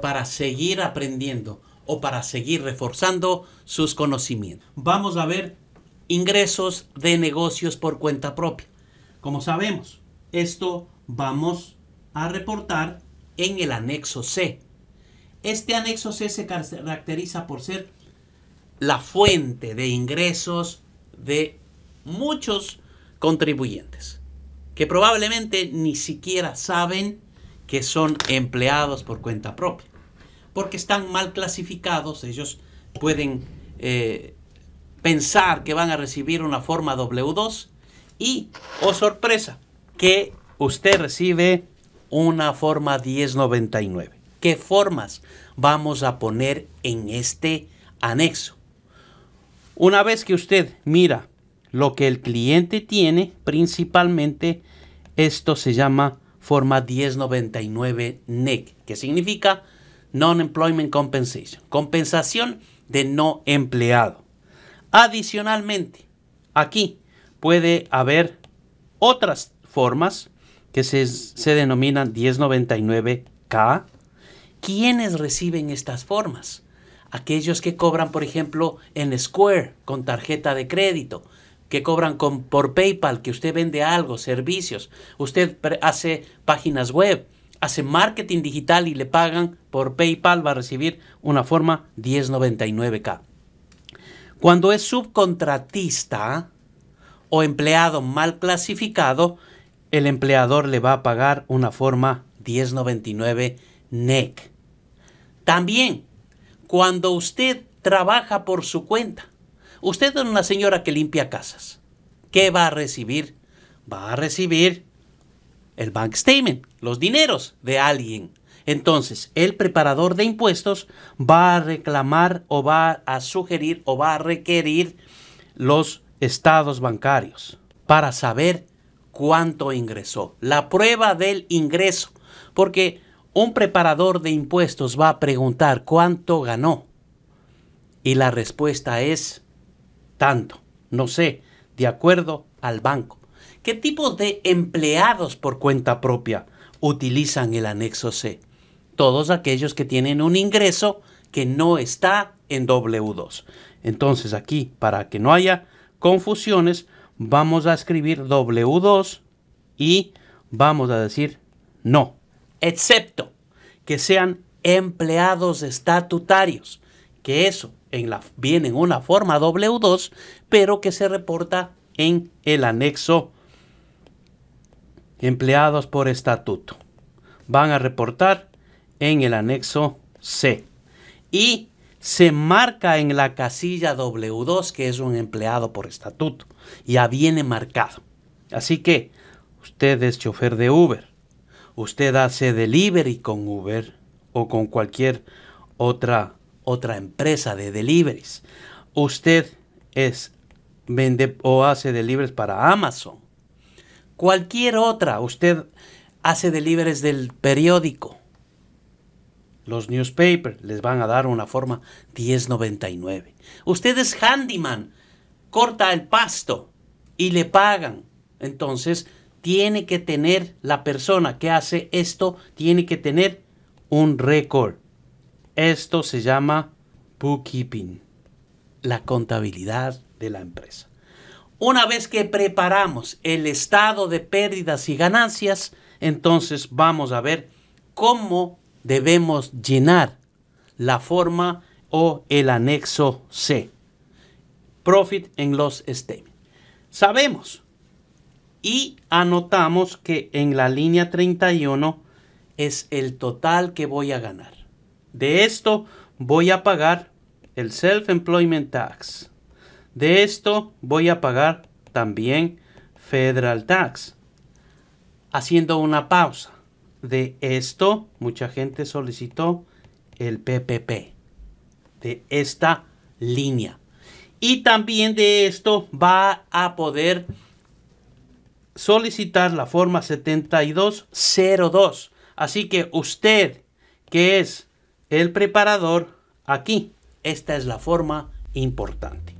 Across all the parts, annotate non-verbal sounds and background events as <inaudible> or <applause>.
para seguir aprendiendo o para seguir reforzando sus conocimientos. Vamos a ver ingresos de negocios por cuenta propia. Como sabemos, esto vamos a reportar en el anexo C. Este anexo C se caracteriza por ser la fuente de ingresos de muchos contribuyentes que probablemente ni siquiera saben que son empleados por cuenta propia. Porque están mal clasificados, ellos pueden eh, pensar que van a recibir una forma W2 y, oh sorpresa, que usted recibe una forma 1099. ¿Qué formas vamos a poner en este anexo? Una vez que usted mira lo que el cliente tiene, principalmente esto se llama forma 1099 NEC, que significa Non-Employment Compensation, compensación de no empleado. Adicionalmente, aquí puede haber otras formas que se, se denominan 1099K. ¿Quiénes reciben estas formas? Aquellos que cobran, por ejemplo, en Square con tarjeta de crédito, que cobran con, por PayPal, que usted vende algo, servicios, usted hace páginas web, hace marketing digital y le pagan por PayPal, va a recibir una forma 1099K. Cuando es subcontratista o empleado mal clasificado, el empleador le va a pagar una forma 1099 NEC. También, cuando usted trabaja por su cuenta, Usted es una señora que limpia casas. ¿Qué va a recibir? Va a recibir el bank statement, los dineros de alguien. Entonces, el preparador de impuestos va a reclamar o va a sugerir o va a requerir los estados bancarios para saber cuánto ingresó. La prueba del ingreso. Porque un preparador de impuestos va a preguntar cuánto ganó. Y la respuesta es tanto, no sé, de acuerdo al banco. ¿Qué tipo de empleados por cuenta propia utilizan el anexo C? Todos aquellos que tienen un ingreso que no está en W2. Entonces aquí, para que no haya confusiones, vamos a escribir W2 y vamos a decir no, excepto que sean empleados estatutarios, que eso viene en una forma W2, pero que se reporta en el anexo empleados por estatuto. Van a reportar en el anexo C. Y se marca en la casilla W2 que es un empleado por estatuto. Ya viene marcado. Así que usted es chofer de Uber. Usted hace delivery con Uber o con cualquier otra otra empresa de deliveries. Usted es vende o hace deliveries para Amazon. Cualquier otra, usted hace deliveries del periódico. Los newspapers les van a dar una forma 1099. Usted es handyman, corta el pasto y le pagan. Entonces, tiene que tener la persona que hace esto, tiene que tener un récord esto se llama bookkeeping, la contabilidad de la empresa. Una vez que preparamos el estado de pérdidas y ganancias, entonces vamos a ver cómo debemos llenar la forma o el anexo C. Profit and Loss Statement. Sabemos y anotamos que en la línea 31 es el total que voy a ganar. De esto voy a pagar el Self-Employment Tax. De esto voy a pagar también Federal Tax. Haciendo una pausa. De esto mucha gente solicitó el PPP. de esta línea. Y también de esto va a poder solicitar la forma 7202. Así que usted, que es el preparador, aquí, esta es la forma importante.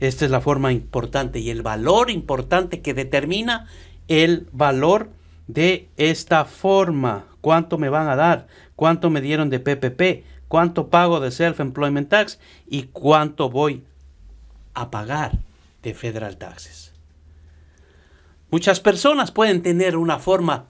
Esta es la forma importante y el valor importante que determina el valor de esta forma. ¿Cuánto me van a dar? ¿Cuánto me dieron de PPP? ¿Cuánto pago de Self-Employment Tax? ¿Y cuánto voy a pagar de Federal Taxes? Muchas personas pueden tener una forma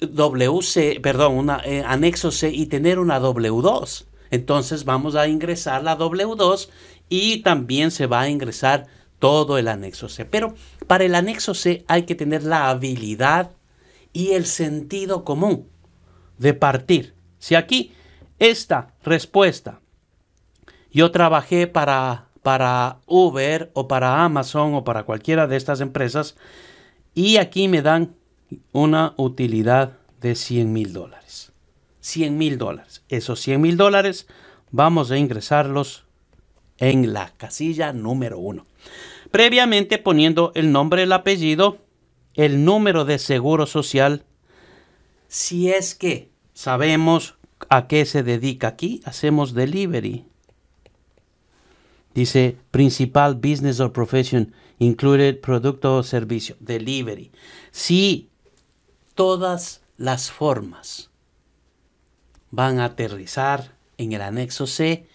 WC, perdón, una eh, anexo C y tener una W2. Entonces vamos a ingresar la W2 y también se va a ingresar todo el anexo C. Pero para el anexo C hay que tener la habilidad y el sentido común de partir. Si aquí esta respuesta yo trabajé para, para Uber o para Amazon o para cualquiera de estas empresas y aquí me dan una utilidad de 100 mil dólares. 100 mil dólares. Esos 100 mil dólares vamos a ingresarlos en la casilla número 1. Previamente poniendo el nombre, el apellido, el número de seguro social. Si es que sabemos a qué se dedica aquí, hacemos delivery. Dice principal business or profession included producto o servicio, delivery. Si todas las formas van a aterrizar en el anexo C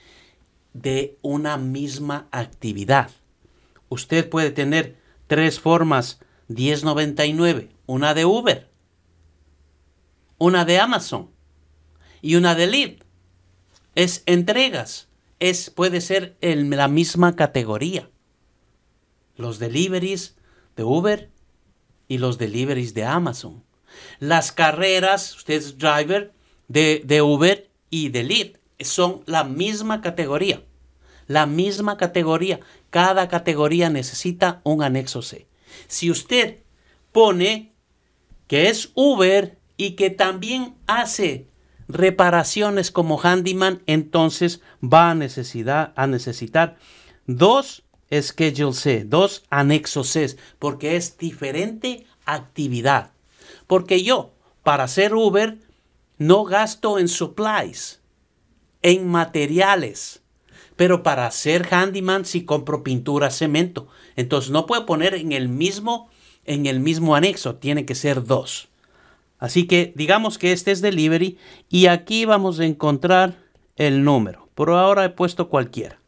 de una misma actividad. Usted puede tener tres formas 1099, una de Uber, una de Amazon y una de Lead. Es entregas, es puede ser en la misma categoría. Los deliveries de Uber y los deliveries de Amazon. Las carreras, usted es driver de, de Uber y de Lead, son la misma categoría. La misma categoría. Cada categoría necesita un anexo C. Si usted pone que es Uber y que también hace reparaciones como handyman, entonces va a, necesidad, a necesitar dos Schedule C, dos anexos C, porque es diferente actividad. Porque yo, para hacer Uber, no gasto en supplies, en materiales. Pero para hacer handyman sí compro pintura, cemento. Entonces no puedo poner en el mismo, en el mismo anexo, tiene que ser dos. Así que digamos que este es delivery y aquí vamos a encontrar el número. Por ahora he puesto cualquiera.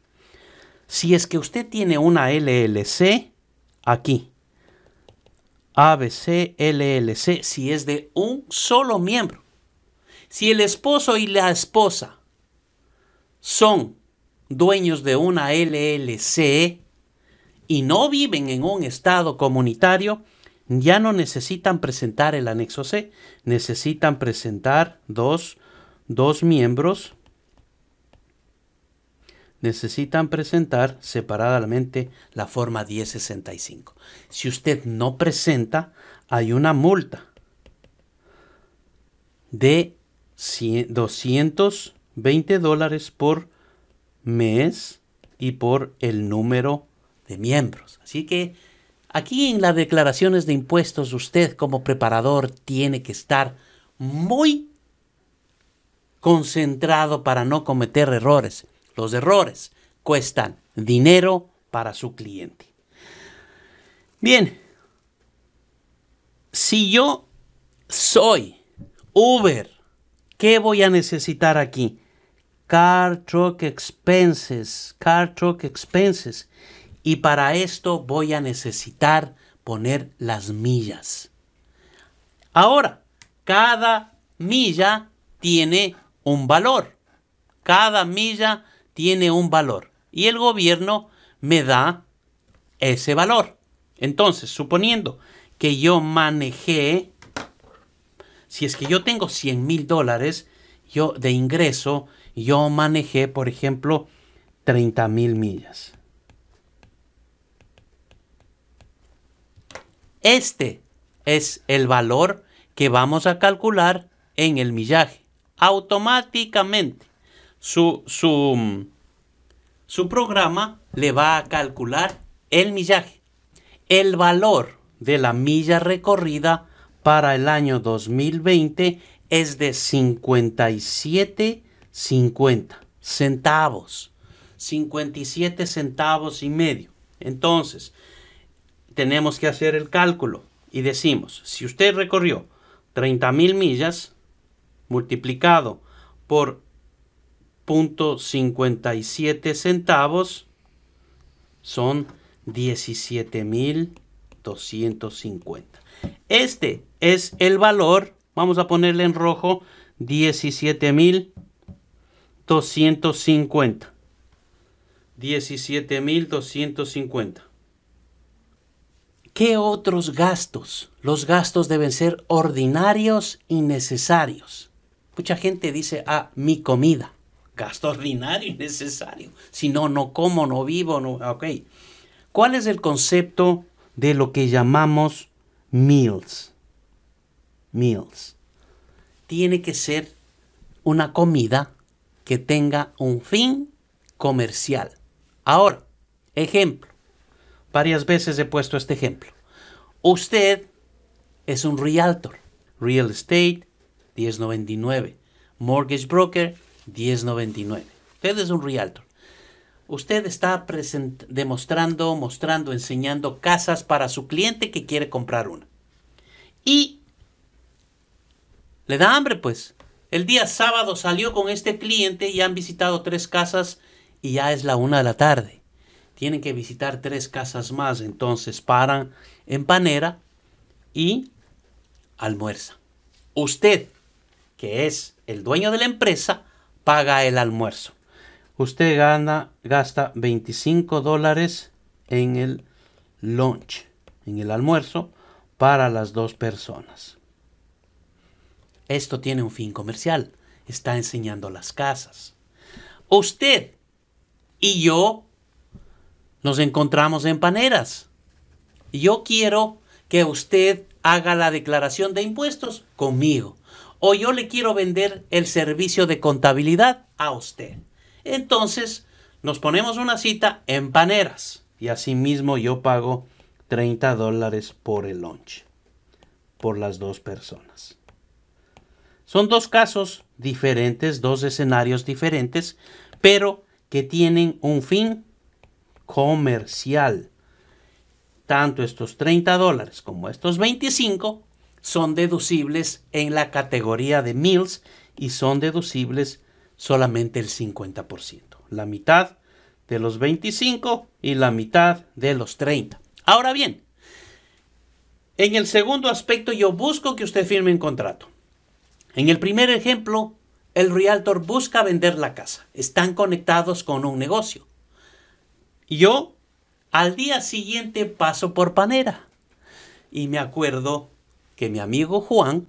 Si es que usted tiene una LLC, aquí ABC, LLC, si es de un solo miembro. Si el esposo y la esposa son dueños de una LLC y no viven en un estado comunitario, ya no necesitan presentar el anexo C, necesitan presentar dos, dos miembros necesitan presentar separadamente la forma 1065. Si usted no presenta, hay una multa de 220 dólares por mes y por el número de miembros. Así que aquí en las declaraciones de impuestos usted como preparador tiene que estar muy concentrado para no cometer errores. Los errores cuestan dinero para su cliente. Bien, si yo soy Uber, ¿qué voy a necesitar aquí? Car Truck Expenses, Car Truck Expenses. Y para esto voy a necesitar poner las millas. Ahora, cada milla tiene un valor. Cada milla tiene un valor y el gobierno me da ese valor. Entonces, suponiendo que yo manejé, si es que yo tengo 100 mil dólares yo, de ingreso, yo manejé, por ejemplo, 30 mil millas. Este es el valor que vamos a calcular en el millaje. Automáticamente su, su programa le va a calcular el millaje, el valor de la milla recorrida para el año 2020 es de 57.50 centavos. 57 centavos y medio. Entonces, tenemos que hacer el cálculo y decimos, si usted recorrió 30 mil millas multiplicado por 0.57 centavos, son 17.250. Este es el valor, vamos a ponerle en rojo, 17.250. 17.250. ¿Qué otros gastos? Los gastos deben ser ordinarios y necesarios. Mucha gente dice, ah, mi comida. Gasto ordinario y necesario. Si no, no como, no vivo, no. Ok. ¿Cuál es el concepto de lo que llamamos meals? Meals. Tiene que ser una comida que tenga un fin comercial. Ahora, ejemplo. Varias veces he puesto este ejemplo. Usted es un realtor, real estate 1099, mortgage broker 1099. Usted es un realtor. Usted está demostrando, mostrando, enseñando casas para su cliente que quiere comprar una. Y le da hambre, pues. El día sábado salió con este cliente y han visitado tres casas y ya es la una de la tarde. Tienen que visitar tres casas más, entonces paran en Panera y almuerzan. Usted, que es el dueño de la empresa, paga el almuerzo. Usted gana, gasta 25 dólares en el lunch, en el almuerzo, para las dos personas. Esto tiene un fin comercial. Está enseñando las casas. Usted y yo nos encontramos en paneras. Yo quiero que usted haga la declaración de impuestos conmigo. O yo le quiero vender el servicio de contabilidad a usted. Entonces, nos ponemos una cita en paneras. Y asimismo yo pago 30 dólares por el lunch. Por las dos personas. Son dos casos diferentes, dos escenarios diferentes, pero que tienen un fin comercial. Tanto estos 30 dólares como estos 25 son deducibles en la categoría de meals y son deducibles solamente el 50%. La mitad de los 25 y la mitad de los 30. Ahora bien, en el segundo aspecto yo busco que usted firme un contrato. En el primer ejemplo, el realtor busca vender la casa. Están conectados con un negocio. Yo al día siguiente paso por Panera y me acuerdo que mi amigo Juan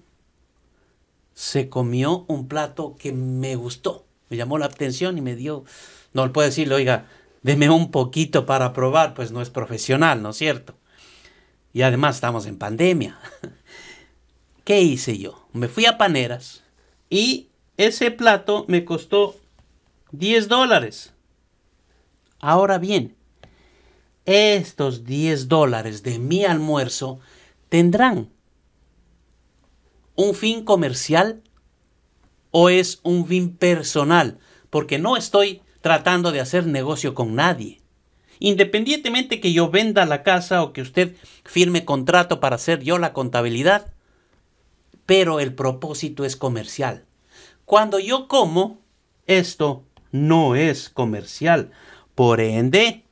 se comió un plato que me gustó, me llamó la atención y me dio, no le puedo decirle, oiga, deme un poquito para probar, pues no es profesional, ¿no es cierto? Y además estamos en pandemia. <laughs> ¿Qué hice yo? Me fui a Paneras y ese plato me costó 10 dólares. Ahora bien, estos 10 dólares de mi almuerzo tendrán un fin comercial o es un fin personal, porque no estoy tratando de hacer negocio con nadie. Independientemente que yo venda la casa o que usted firme contrato para hacer yo la contabilidad, pero el propósito es comercial. Cuando yo como, esto no es comercial. Por ende,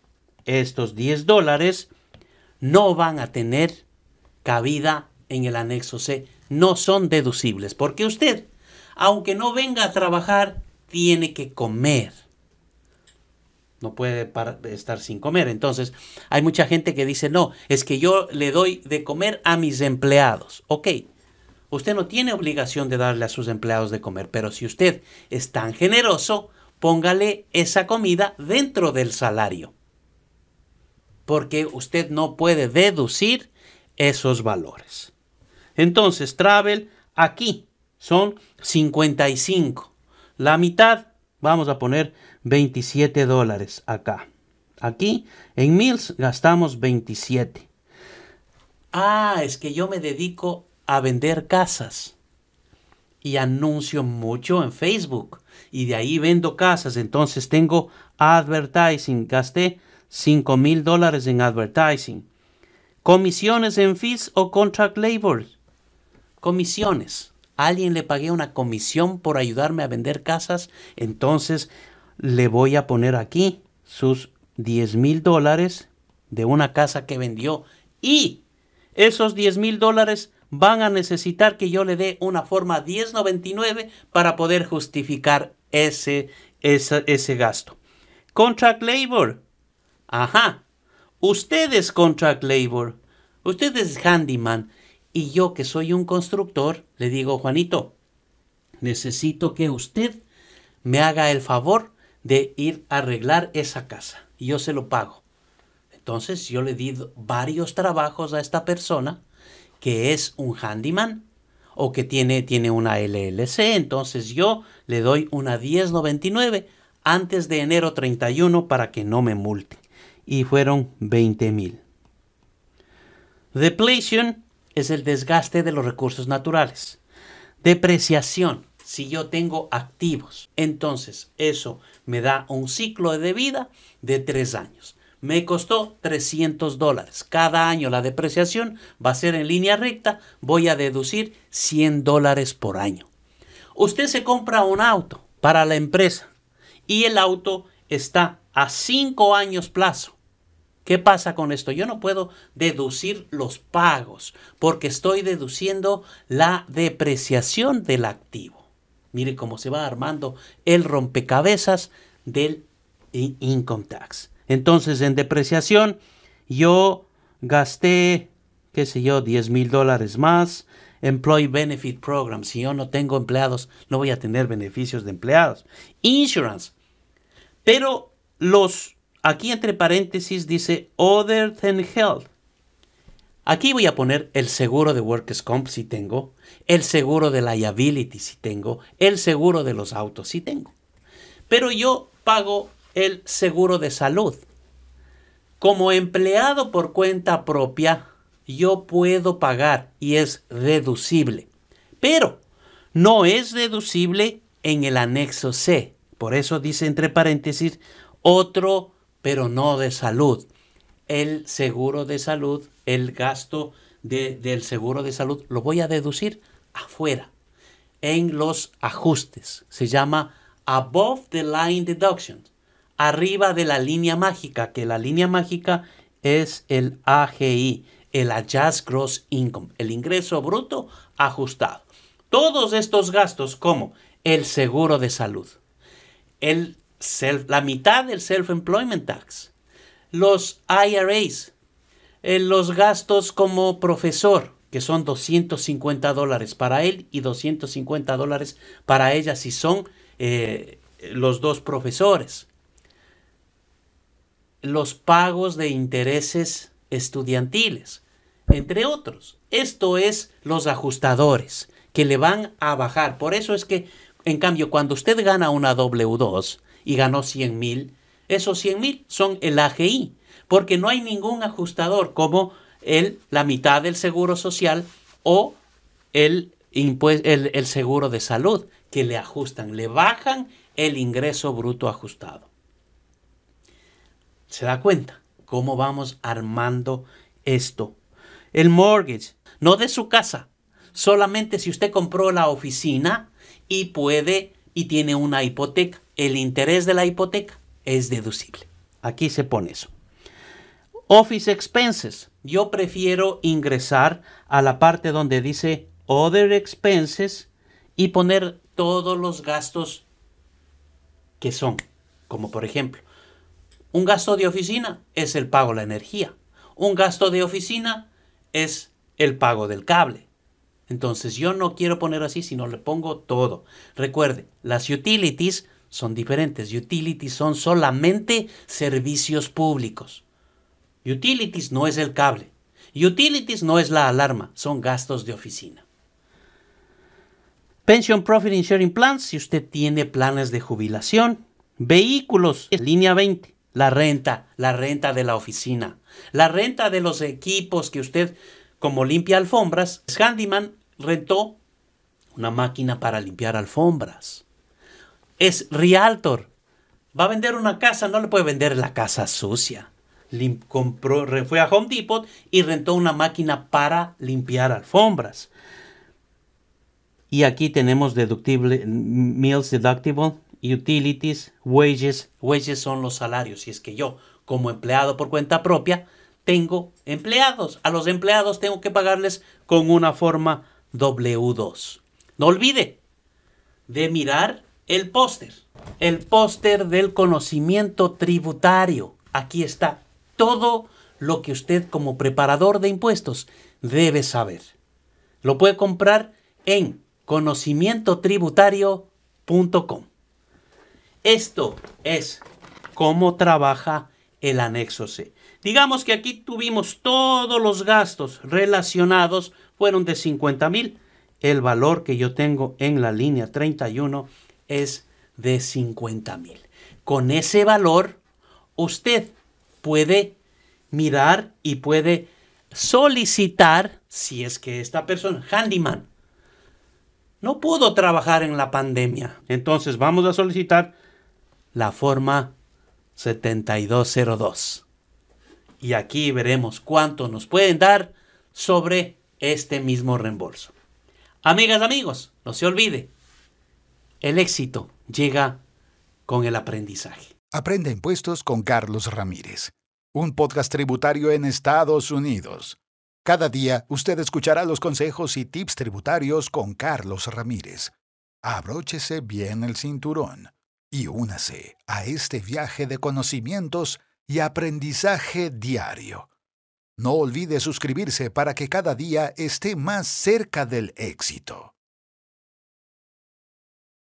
estos 10 dólares no van a tener cabida en el anexo C. No son deducibles porque usted, aunque no venga a trabajar, tiene que comer. No puede estar sin comer. Entonces, hay mucha gente que dice, no, es que yo le doy de comer a mis empleados. Ok, Usted no tiene obligación de darle a sus empleados de comer, pero si usted es tan generoso, póngale esa comida dentro del salario. Porque usted no puede deducir esos valores. Entonces, travel aquí son 55. La mitad, vamos a poner 27 dólares acá. Aquí en Mills gastamos 27. Ah, es que yo me dedico a vender casas y anuncio mucho en Facebook y de ahí vendo casas. Entonces tengo advertising. Gasté 5 mil dólares en advertising. Comisiones en fees o contract labor. Comisiones. alguien le pagué una comisión por ayudarme a vender casas. Entonces le voy a poner aquí sus 10 mil dólares de una casa que vendió. Y esos 10 mil dólares van a necesitar que yo le dé una forma 1099 para poder justificar ese, ese, ese gasto. Contract labor. Ajá. Usted es contract labor. Usted es handyman. Y yo que soy un constructor, le digo, Juanito, necesito que usted me haga el favor de ir a arreglar esa casa. Y yo se lo pago. Entonces yo le di varios trabajos a esta persona que es un handyman o que tiene, tiene una LLC. Entonces yo le doy una 1099 antes de enero 31 para que no me multe. Y fueron 20 mil. Depletion es el desgaste de los recursos naturales. Depreciación, si yo tengo activos. Entonces eso me da un ciclo de vida de tres años. Me costó 300 dólares. Cada año la depreciación va a ser en línea recta. Voy a deducir 100 dólares por año. Usted se compra un auto para la empresa y el auto está a 5 años plazo. ¿Qué pasa con esto? Yo no puedo deducir los pagos porque estoy deduciendo la depreciación del activo. Mire cómo se va armando el rompecabezas del income tax. Entonces, en depreciación, yo gasté, qué sé yo, 10 mil dólares más. Employee Benefit Program. Si yo no tengo empleados, no voy a tener beneficios de empleados. Insurance. Pero los, aquí entre paréntesis dice Other than Health. Aquí voy a poner el seguro de Workers' Comp si tengo, el seguro de liability si tengo, el seguro de los autos si tengo. Pero yo pago el seguro de salud. Como empleado por cuenta propia, yo puedo pagar y es deducible. Pero no es deducible en el anexo C. Por eso dice entre paréntesis otro, pero no de salud. El seguro de salud, el gasto del seguro de salud, lo voy a deducir afuera, en los ajustes. Se llama above the line deduction arriba de la línea mágica, que la línea mágica es el AGI, el Adjust Gross Income, el ingreso bruto ajustado. Todos estos gastos como el seguro de salud, la mitad del Self-Employment Tax, los IRAs, eh, los gastos como profesor, que son 250 dólares para él y 250 dólares para ella si son eh, los dos profesores los pagos de intereses estudiantiles, entre otros. Esto es los ajustadores que le van a bajar. Por eso es que, en cambio, cuando usted gana una W2 y ganó 100 mil, esos 100 mil son el AGI, porque no hay ningún ajustador como el, la mitad del seguro social o el, el, el seguro de salud, que le ajustan, le bajan el ingreso bruto ajustado. ¿Se da cuenta cómo vamos armando esto? El mortgage, no de su casa, solamente si usted compró la oficina y puede y tiene una hipoteca, el interés de la hipoteca es deducible. Aquí se pone eso. Office expenses. Yo prefiero ingresar a la parte donde dice other expenses y poner todos los gastos que son, como por ejemplo, un gasto de oficina es el pago de la energía. Un gasto de oficina es el pago del cable. Entonces yo no quiero poner así, sino le pongo todo. Recuerde, las utilities son diferentes. Utilities son solamente servicios públicos. Utilities no es el cable. Utilities no es la alarma, son gastos de oficina. Pension Profit Insurance Plans, si usted tiene planes de jubilación, Vehículos, línea 20. La renta, la renta de la oficina, la renta de los equipos que usted, como limpia alfombras, Handyman rentó una máquina para limpiar alfombras. Es Realtor. Va a vender una casa, no le puede vender la casa sucia. compró, fue a Home Depot y rentó una máquina para limpiar alfombras. Y aquí tenemos deductible, meals deductible, utilities, wages. Wages son los salarios. Si es que yo, como empleado por cuenta propia, tengo empleados. A los empleados tengo que pagarles con una forma W2. No olvide de mirar el póster. El póster del conocimiento tributario. Aquí está todo lo que usted como preparador de impuestos debe saber. Lo puede comprar en conocimientotributario.com. Esto es cómo trabaja el anexo C. Digamos que aquí tuvimos todos los gastos relacionados, fueron de 50 mil. El valor que yo tengo en la línea 31 es de 50 mil. Con ese valor, usted puede mirar y puede solicitar, si es que esta persona, handyman, no pudo trabajar en la pandemia. Entonces vamos a solicitar la forma 7202. Y aquí veremos cuánto nos pueden dar sobre este mismo reembolso. Amigas, amigos, no se olvide, el éxito llega con el aprendizaje. Aprende impuestos con Carlos Ramírez, un podcast tributario en Estados Unidos. Cada día usted escuchará los consejos y tips tributarios con Carlos Ramírez. Abróchese bien el cinturón y únase a este viaje de conocimientos y aprendizaje diario. No olvide suscribirse para que cada día esté más cerca del éxito.